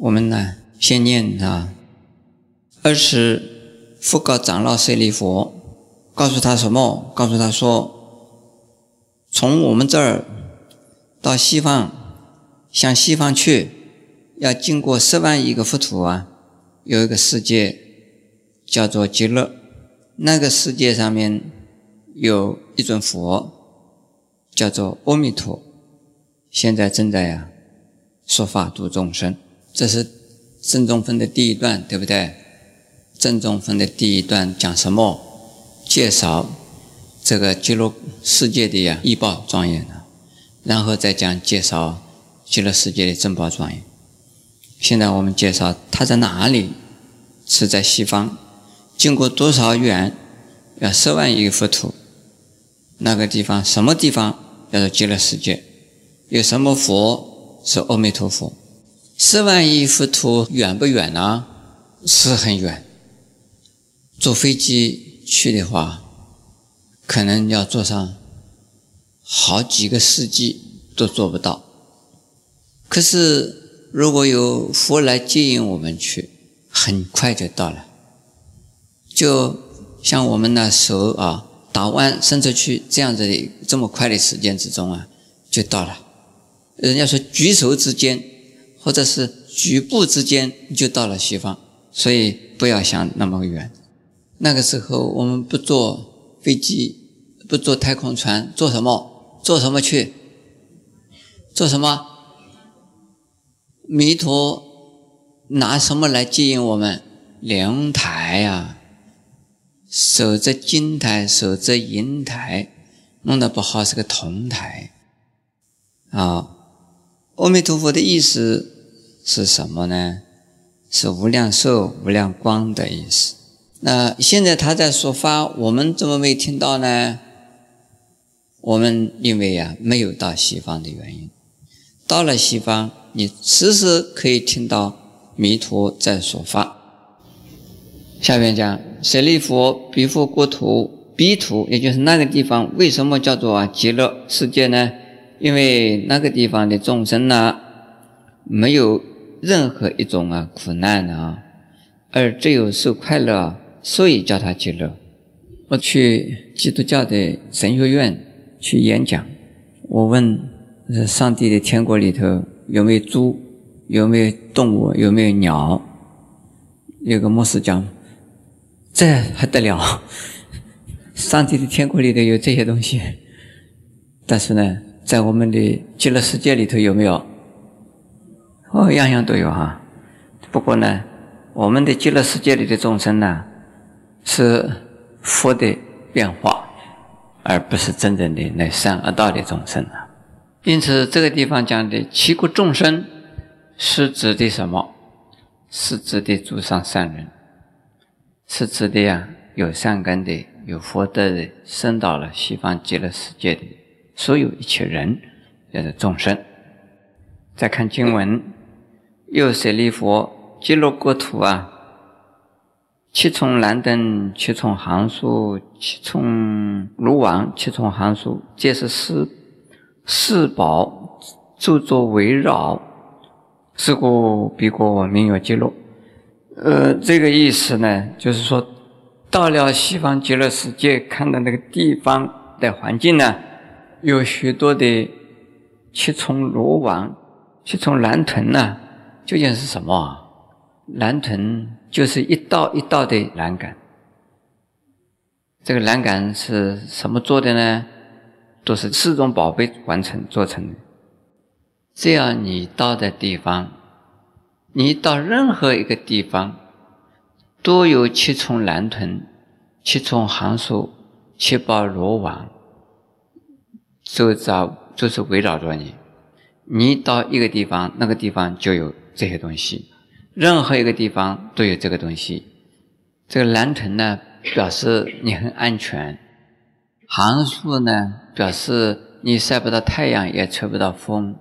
我们呢先念啊。二是复告长老舍利佛，告诉他什么？告诉他说，从我们这儿到西方，向西方去，要经过十万亿个佛土啊，有一个世界叫做极乐，那个世界上面有一尊佛，叫做阿弥陀，现在正在呀说法度众生。这是正中分的第一段，对不对？正中分的第一段讲什么？介绍这个极乐世界的呀异报庄严的，然后再讲介绍极乐世界的珍宝庄严。现在我们介绍它在哪里？是在西方，经过多少远？要十万亿佛土。那个地方什么地方？叫做极乐世界。有什么佛？是阿弥陀佛。十万亿佛土远不远呢？是很远。坐飞机去的话，可能要坐上好几个世纪都做不到。可是如果有佛来接引我们去，很快就到了。就像我们那手啊，打弯伸出去这样子的这么快的时间之中啊，就到了。人家说举手之间，或者是局部之间就到了西方，所以不要想那么远。那个时候，我们不坐飞机，不坐太空船，坐什么？坐什么去？坐什么？弥陀拿什么来接引我们？莲台呀，守着金台，守着银台，弄得不好是个铜台。啊，阿弥陀佛的意思是什么呢？是无量寿、无量光的意思。那现在他在说法，我们怎么没听到呢？我们因为呀没有到西方的原因，到了西方，你时时可以听到弥陀在说法。下面讲舍利弗，彼佛国土，彼土也就是那个地方，为什么叫做极乐世界呢？因为那个地方的众生呢，没有任何一种啊苦难啊，而只有受快乐。所以叫他极乐。我去基督教的神学院去演讲，我问：上帝的天国里头有没有猪？有没有动物？有没有鸟？有个牧师讲：这还得了？上帝的天国里头有这些东西，但是呢，在我们的极乐世界里头有没有？哦，样样都有哈。不过呢，我们的极乐世界里的众生呢？是佛的变化，而不是真正的那善恶道的众生啊。因此，这个地方讲的七国众生，是指的什么？是指的诸上善人，是指的呀有善根的、有福德的，升到了西方极乐世界的所有一切人，叫做众生。再看经文，又舍利佛，极乐国土啊。七重蓝灯，七重行树，七重卢王，七重行树，皆是四四宝著作围绕。是故彼国名曰极乐。呃，这个意思呢，就是说，到了西方极乐世界，看到那个地方的环境呢，有许多的七重罗网、七重蓝豚呢，究竟是什么啊？蓝豚。就是一道一道的栏杆，这个栏杆是什么做的呢？都是四种宝贝完成做成的。这样你到的地方，你到任何一个地方，都有七重蓝豚、七重行树、七宝罗网，周遭就是围绕着你。你到一个地方，那个地方就有这些东西。任何一个地方都有这个东西。这个蓝藤呢，表示你很安全；寒树呢，表示你晒不到太阳，也吹不到风；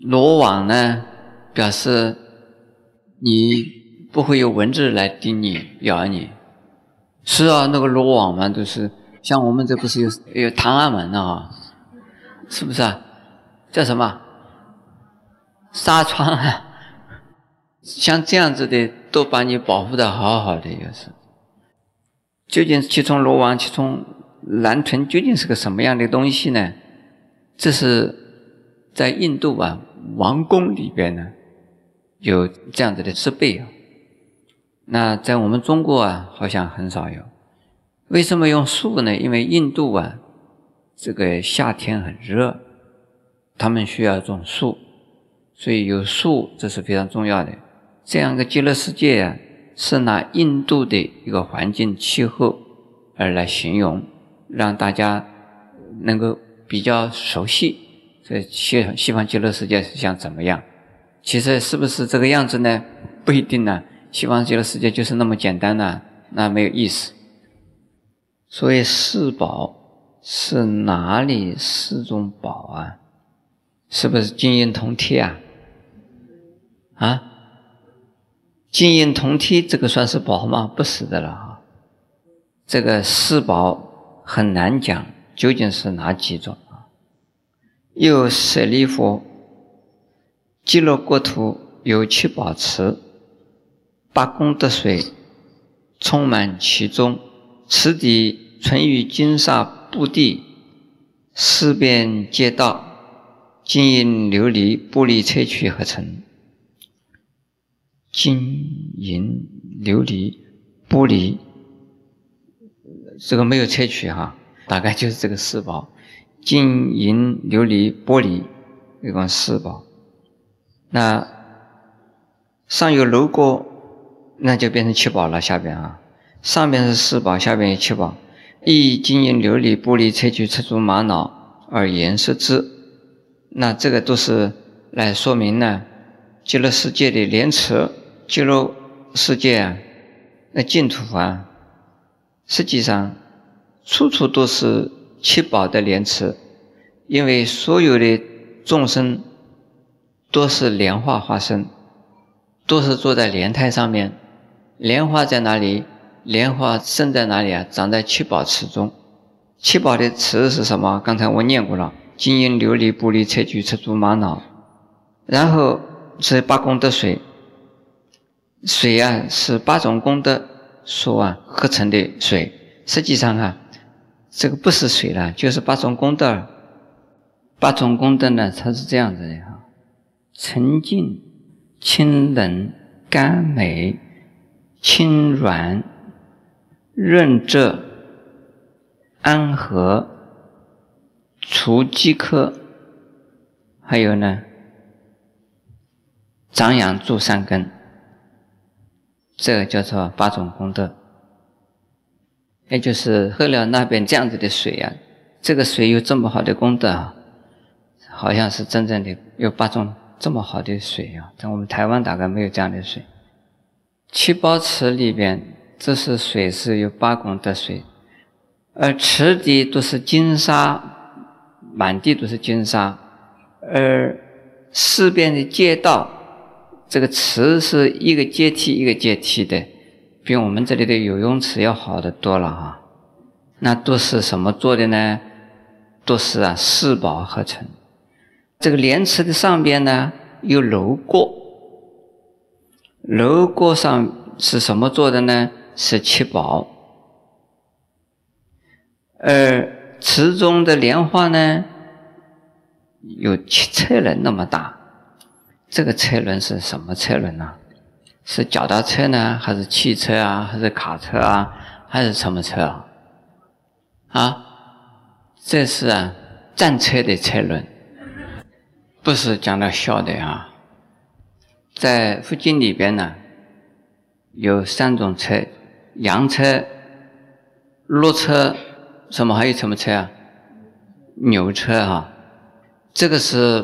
罗网呢，表示你不会有蚊子来叮你、咬你。是啊，那个罗网嘛，就是像我们这不是有有唐安门啊？是不是啊？叫什么纱窗啊？像这样子的，都把你保护的好好的，又是。究竟七重罗网、七重蓝豚究竟是个什么样的东西呢？这是在印度啊王宫里边呢有这样子的设备啊。那在我们中国啊，好像很少有。为什么用树呢？因为印度啊，这个夏天很热，他们需要种树，所以有树这是非常重要的。这样一个极乐世界啊，是拿印度的一个环境气候而来形容，让大家能够比较熟悉这西西方极乐世界是像怎么样。其实是不是这个样子呢？不一定呢。西方极乐世界就是那么简单呢？那没有意思。所以四宝是哪里四种宝啊？是不是金银铜铁啊？啊？金银铜铁这个算是宝吗？不是的了哈。这个四宝很难讲，究竟是哪几种啊？又舍利弗，极乐国土有七宝池。八功德水充满其中，池底存于金沙布地，四边皆道，金银琉璃玻璃萃取合成。金银琉璃玻璃，这个没有萃取哈，大概就是这个四宝：金银琉璃玻璃，一共四宝。那上有楼阁。那就变成七宝了。下边啊，上边是四宝，下边有七宝。一金银琉璃玻璃萃取赤足玛瑙而颜色之，那这个都是来说明呢，极乐世界的莲池，极乐世界啊，那净土啊，实际上处处都是七宝的莲池，因为所有的众生都是莲花化身，都是坐在莲台上面。莲花在哪里？莲花生在哪里啊？长在七宝池中。七宝的池是什么？刚才我念过了：金银琉璃玻璃砗磲赤珠玛瑙。然后是八功德水，水啊是八种功德所啊合成的水。实际上啊，这个不是水了，就是八种功德。八种功德呢，它是这样子的哈：沉静、清冷、甘美。轻软、润泽、安和、除饥渴，还有呢，长养助善根，这个叫做八种功德。也就是喝了那边这样子的水呀，这个水有这么好的功德啊，好像是真正的有八种这么好的水啊，在我们台湾大概没有这样的水。七宝池里边，这是水是有八功德水，而池底都是金沙，满地都是金沙，而四边的街道，这个池是一个阶梯一个阶梯的，比我们这里的游泳池要好的多了哈。那都是什么做的呢？都是啊四宝合成。这个莲池的上边呢有楼阁。楼阁上是什么做的呢？是七宝。而池中的莲花呢，有七车轮那么大。这个车轮是什么车轮呢？是脚踏车呢，还是汽车啊，还是卡车啊，还是什么车啊？啊，这是啊，战车的车轮，不是讲的笑的啊。在佛经里边呢，有三种车：羊车、骆车，什么还有什么车啊？牛车哈。这个是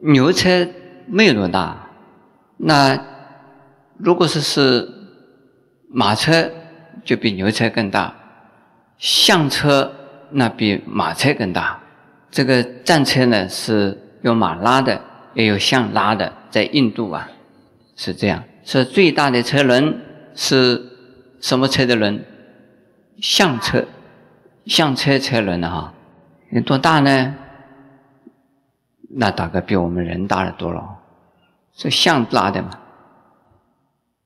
牛车没有多大，那如果是是马车，就比牛车更大；象车那比马车更大。这个战车呢是用马拉的，也有象拉的。在印度啊，是这样，是最大的车轮是什么车的轮？象车，象车车轮的哈，有多大呢？那大概比我们人大的多了，这象拉的嘛。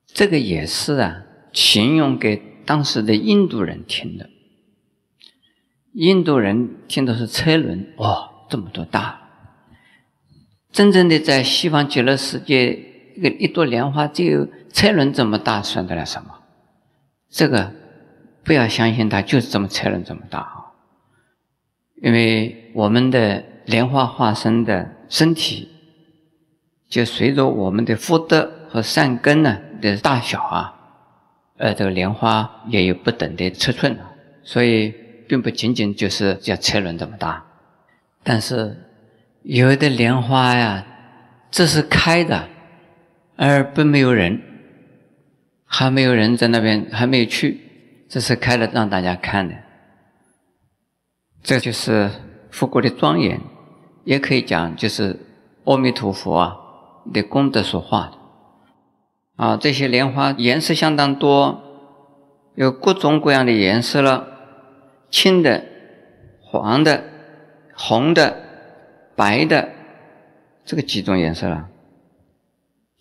这个也是啊，形容给当时的印度人听的。印度人听的是车轮，哇，这么多大！真正的在西方极乐世界，一个一朵莲花只有车轮这么大，算得了什么？这个不要相信它就是这么车轮这么大啊！因为我们的莲花化身的身体，就随着我们的福德和善根呢的大小啊，呃，这个莲花也有不等的尺寸，所以并不仅仅就是像车轮这么大。但是有的莲花呀，这是开的，而不没有人，还没有人在那边，还没有去，这是开了让大家看的。这就是佛国的庄严，也可以讲就是阿弥陀佛啊的功德所化。啊，这些莲花颜色相当多，有各种各样的颜色了，青的、黄的、红的、白的，这个几种颜色了。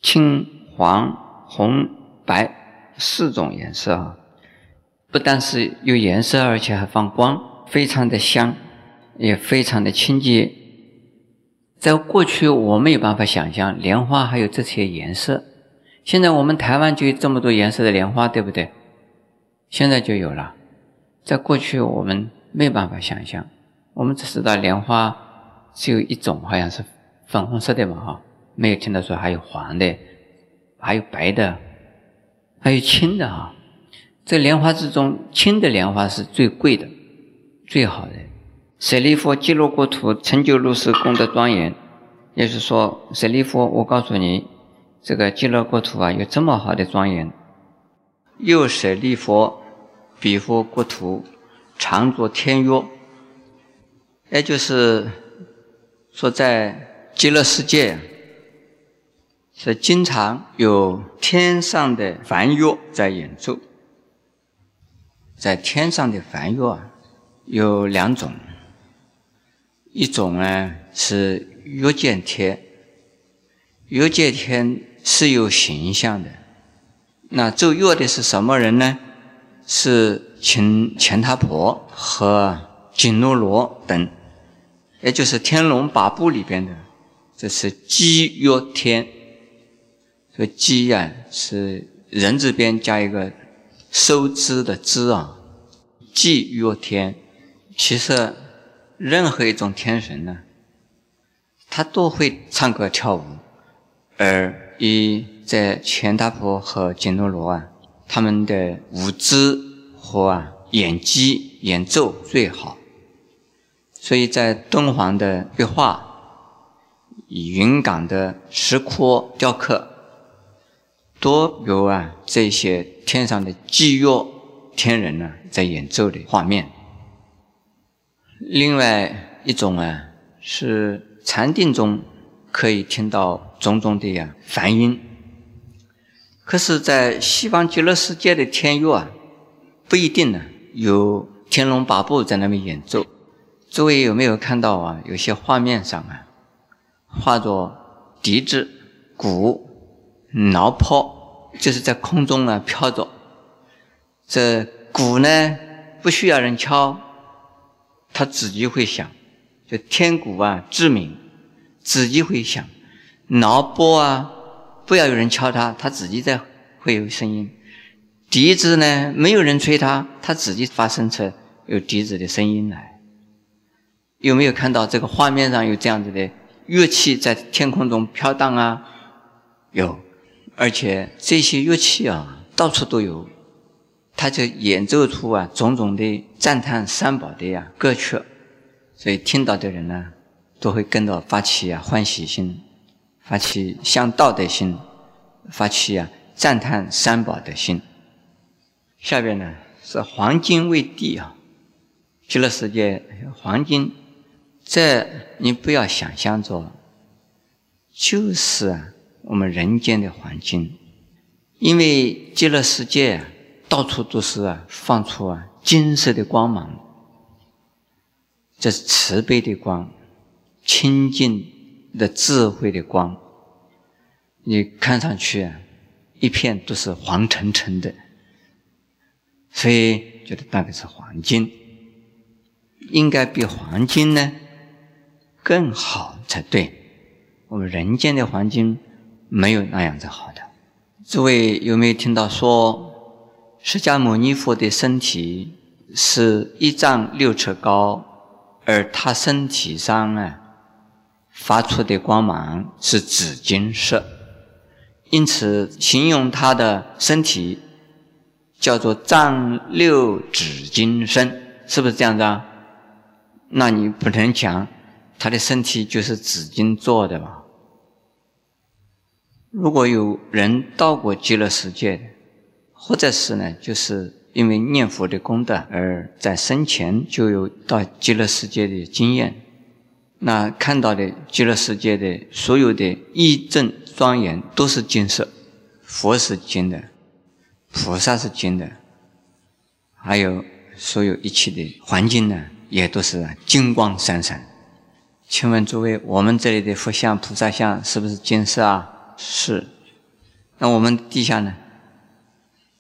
青、黄、红、白四种颜色啊，不但是有颜色，而且还放光。非常的香，也非常的清洁。在过去，我没有办法想象莲花还有这些颜色。现在我们台湾就有这么多颜色的莲花，对不对？现在就有了。在过去，我们没办法想象。我们只知道莲花只有一种，好像是粉红色的嘛，哈，没有听到说还有黄的，还有白的，还有青的，哈。这莲花之中，青的莲花是最贵的。最好的，舍利弗极乐国土成就如是功德庄严，也就是说，舍利弗，我告诉你，这个极乐国土啊，有这么好的庄严。又舍利弗，彼佛国土常作天乐，也就是说，在极乐世界是经常有天上的梵乐在演奏，在天上的梵乐啊。有两种，一种呢是月见天，月见天是有形象的。那奏乐的是什么人呢？是请钱他婆和紧罗罗等，也就是《天龙八部》里边的，这是鸡乐天。这个鸡呀是人字边加一个收支的支啊，鸡乐天。其实，任何一种天神呢，他都会唱歌跳舞，而一在钱大婆和紧罗罗啊，他们的舞姿和啊演技演奏最好，所以在敦煌的壁画、云冈的石窟雕刻，多有啊这些天上的祭乐天人呢在演奏的画面。另外一种啊，是禅定中可以听到种种的呀梵音。可是，在西方极乐世界的天乐啊，不一定呢有天龙八部在那边演奏。诸位有没有看到啊？有些画面上啊，画着笛子、鼓、挠炮，就是在空中啊飘着。这鼓呢，不需要人敲。它自己会响，就天鼓啊，致鸣，自己会响。挠拨啊，不要有人敲它，它自己在会有声音。笛子呢，没有人吹它，它自己发生出有笛子的声音来。有没有看到这个画面上有这样子的乐器在天空中飘荡啊？有，而且这些乐器啊，到处都有。他就演奏出啊种种的赞叹三宝的呀歌曲，所以听到的人呢，都会跟着发起啊欢喜心，发起向道的心，发起啊赞叹三宝的心。下边呢是黄金为地啊，极乐世界黄金，这你不要想象着，就是啊我们人间的黄金，因为极乐世界。到处都是啊，放出啊金色的光芒，这是慈悲的光，清净的智慧的光。你看上去啊，一片都是黄澄澄的，所以觉得那个是黄金，应该比黄金呢更好才对。我们人间的黄金没有那样子好的。诸位有没有听到说，释迦牟尼佛的身体是一丈六尺高，而他身体上啊发出的光芒是紫金色，因此形容他的身体叫做丈六紫金身，是不是这样子啊？那你不能讲他的身体就是紫金做的吧？如果有人到过极乐世界，或者是呢，就是因为念佛的功德而在生前就有到极乐世界的经验，那看到的极乐世界的所有的义正庄严都是金色，佛是金的，菩萨是金的，还有所有一切的环境呢，也都是金光闪闪。请问诸位，我们这里的佛像、菩萨像是不是金色啊？是，那我们地下呢？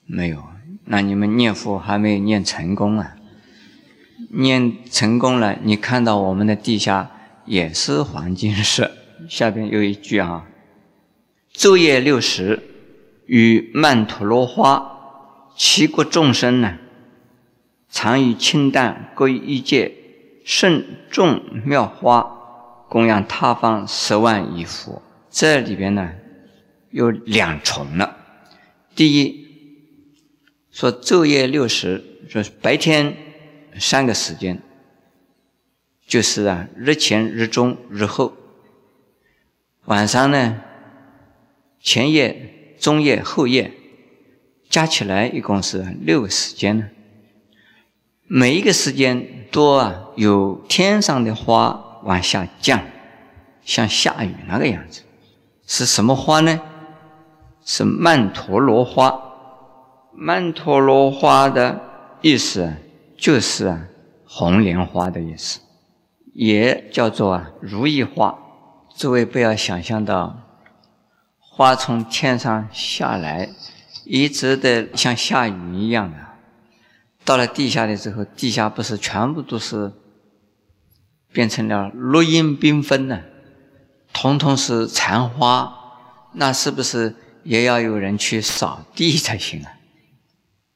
没有。那你们念佛还没有念成功啊？念成功了，你看到我们的地下也是黄金色。下边有一句啊：昼夜六时，与曼陀罗花，七国众生呢，常以清淡各一界，慎重妙花，供养他方十万亿佛。这里边呢？有两重了。第一，说昼夜六时，说白天三个时间，就是啊，日前、日中、日后。晚上呢，前夜、中夜、后夜，加起来一共是六个时间呢。每一个时间都啊，有天上的花往下降，像下雨那个样子。是什么花呢？是曼陀罗花，曼陀罗花的意思就是啊红莲花的意思，也叫做啊如意花。诸位不要想象到花从天上下来，一直的像下雨一样的，到了地下的时候，地下不是全部都是变成了落英缤纷呢，统统是残花，那是不是？也要有人去扫地才行啊！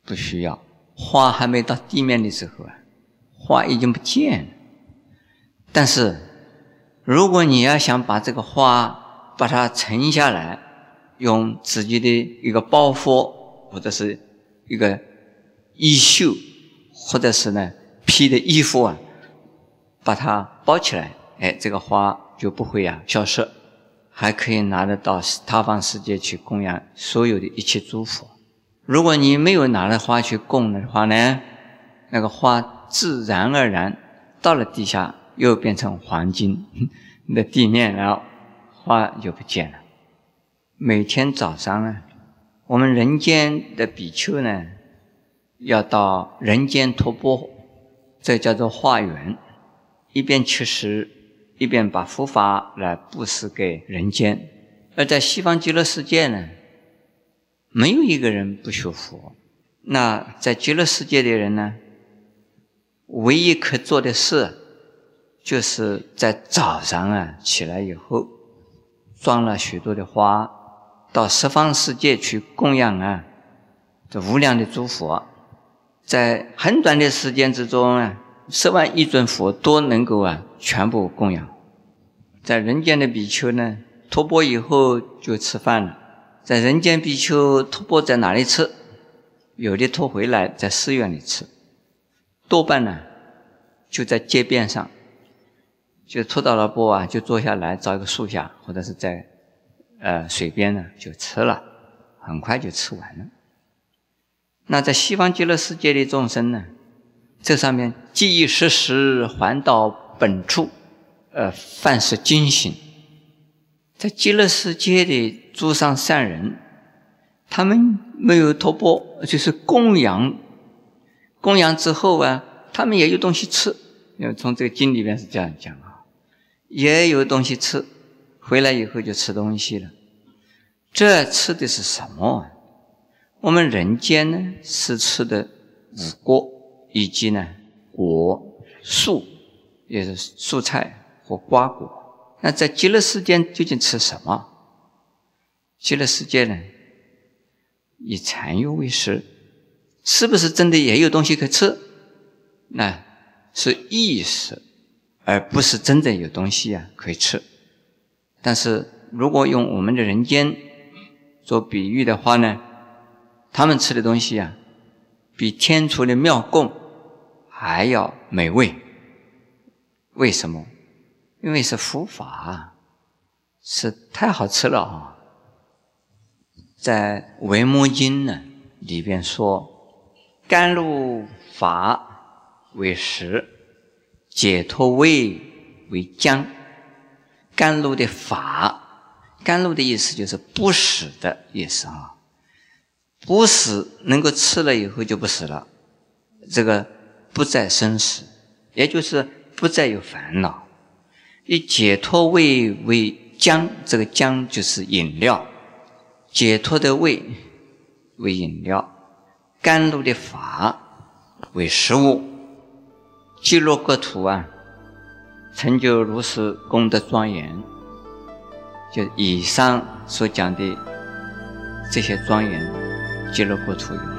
不需要，花还没到地面的时候啊，花已经不见了。但是，如果你要想把这个花把它沉下来，用自己的一个包袱或者是一个衣袖，或者是呢披的衣服啊，把它包起来，哎，这个花就不会呀消失。还可以拿得到他方世界去供养所有的一切诸佛。如果你没有拿着花去供的话呢，那个花自然而然到了地下又变成黄金 的地面，然后花就不见了。每天早上呢，我们人间的比丘呢，要到人间托钵，这叫做化缘，一边吃食。一边把佛法来布施给人间，而在西方极乐世界呢，没有一个人不学佛。那在极乐世界的人呢，唯一可做的事，就是在早上啊起来以后，装了许多的花，到十方世界去供养啊这无量的诸佛，在很短的时间之中啊。十万亿尊佛都能够啊，全部供养。在人间的比丘呢，托钵以后就吃饭了。在人间比丘托钵在哪里吃？有的托回来在寺院里吃，多半呢就在街边上，就托到了钵啊，就坐下来找一个树下，或者是在呃水边呢就吃了，很快就吃完了。那在西方极乐世界的众生呢？这上面记忆时时还到本处，呃，凡是惊醒，在极乐世界的诸上善人，他们没有托钵，就是供养，供养之后啊，他们也有东西吃，因为从这个经里面是这样讲啊，也有东西吃，回来以后就吃东西了，这吃的是什么？我们人间呢是吃的五果，以及呢果树，也是蔬菜和瓜果。那在极乐世界究竟吃什么？极乐世界呢，以禅悦为食，是不是真的也有东西可吃？那是意识，而不是真的有东西啊可以吃。但是如果用我们的人间做比喻的话呢，他们吃的东西啊，比天厨的妙供还要美味。为什么？因为是佛法，是太好吃了啊！在《维摩经》呢里边说：“甘露法为食，解脱味为浆。”甘露的法，甘露的意思就是不死的意思啊！不死能够吃了以后就不死了，这个不再生死，也就是不再有烦恼。以解脱味为浆，这个浆就是饮料。解脱的味为饮料，甘露的法为食物，极乐国土啊，成就如是功德庄严。就以上所讲的这些庄严，极乐国土有。